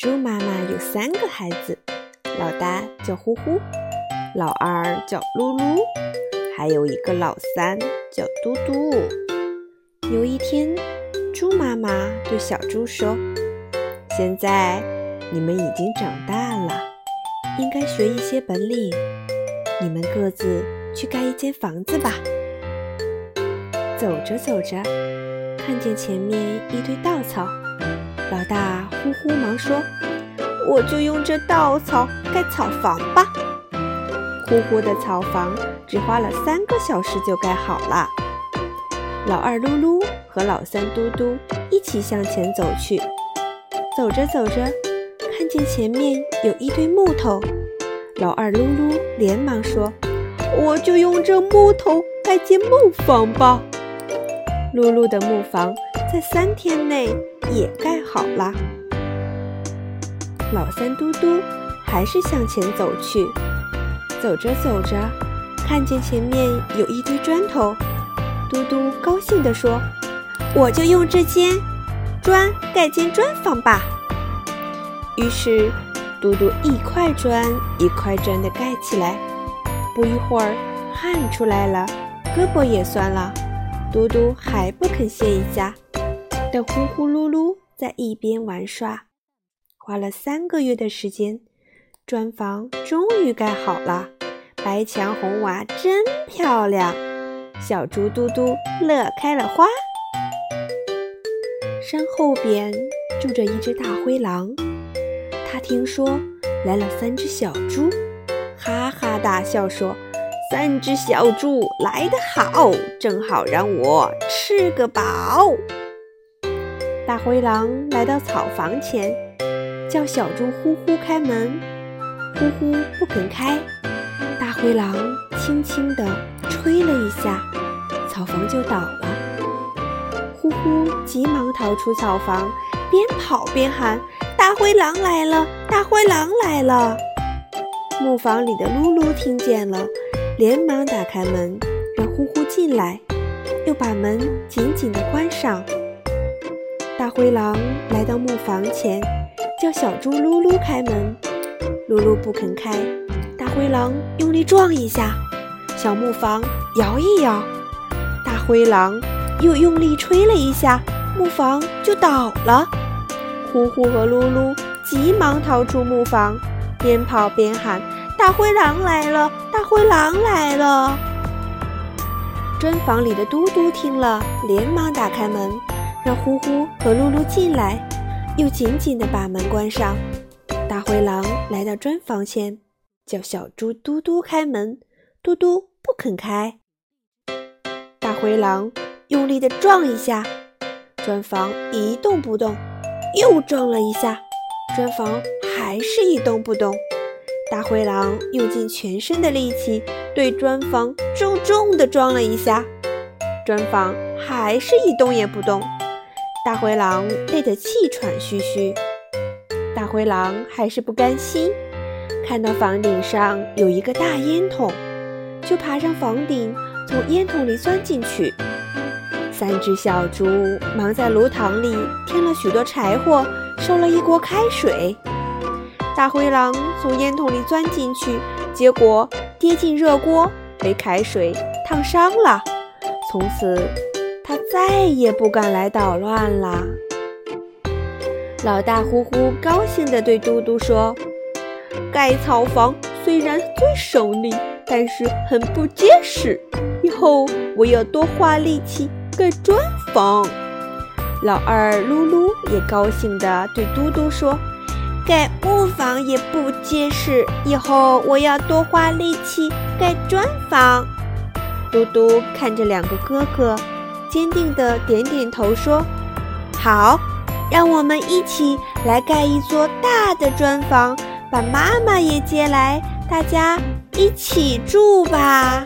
猪妈妈有三个孩子，老大叫呼呼，老二叫噜噜，还有一个老三叫嘟嘟。有一天，猪妈妈对小猪说：“现在你们已经长大了，应该学一些本领。你们各自去盖一间房子吧。”走着走着，看见前面一堆稻草。老大呼呼忙说：“我就用这稻草盖草房吧。”呼呼的草房只花了三个小时就盖好了。老二噜噜和老三嘟嘟一起向前走去，走着走着，看见前面有一堆木头。老二噜噜连忙说：“我就用这木头盖间木房吧。”噜噜的木房在三天内。也盖好了。老三嘟嘟还是向前走去，走着走着，看见前面有一堆砖头，嘟嘟高兴地说：“我就用这间砖盖间砖房吧。”于是，嘟嘟一块砖一块砖地盖起来。不一会儿，汗出来了，胳膊也酸了，嘟嘟还不肯歇一下。的呼呼噜噜在一边玩耍，花了三个月的时间，砖房终于盖好了，白墙红瓦真漂亮。小猪嘟嘟乐开了花。山后边住着一只大灰狼，他听说来了三只小猪，哈哈大笑说：“三只小猪来得好，正好让我吃个饱。”大灰狼来到草房前，叫小猪呼呼开门。呼呼不肯开。大灰狼轻轻地吹了一下，草房就倒了。呼呼急忙逃出草房，边跑边喊：“大灰狼来了！大灰狼来了！”木房里的噜噜听见了，连忙打开门，让呼呼进来，又把门紧紧地关上。大灰狼来到木房前，叫小猪噜噜开门。噜噜不肯开，大灰狼用力撞一下，小木房摇一摇。大灰狼又用力吹了一下，木房就倒了。呼呼和噜噜急忙逃出木房，边跑边喊：“大灰狼来了！大灰狼来了！”砖房里的嘟嘟听了，连忙打开门。让呼呼和噜噜进来，又紧紧地把门关上。大灰狼来到砖房前，叫小猪嘟嘟开门。嘟嘟不肯开。大灰狼用力地撞一下，砖房一动不动；又撞了一下，砖房还是一动不动。大灰狼用尽全身的力气对砖房重重地撞了一下，砖房还是一动也不动。大灰狼累得气喘吁吁，大灰狼还是不甘心，看到房顶上有一个大烟筒，就爬上房顶，从烟筒里钻进去。三只小猪忙在炉膛里添了许多柴火，烧了一锅开水。大灰狼从烟筒里钻进去，结果跌进热锅，被开水烫伤了。从此。他再也不敢来捣乱了。老大呼呼高兴地对嘟嘟说：“盖草房虽然最省力，但是很不结实。以后我要多花力气盖砖房。”老二噜噜也高兴地对嘟嘟说：“盖木房也不结实，以后我要多花力气盖砖房。”嘟嘟看着两个哥哥。坚定地点点头，说：“好，让我们一起来盖一座大的砖房，把妈妈也接来，大家一起住吧。”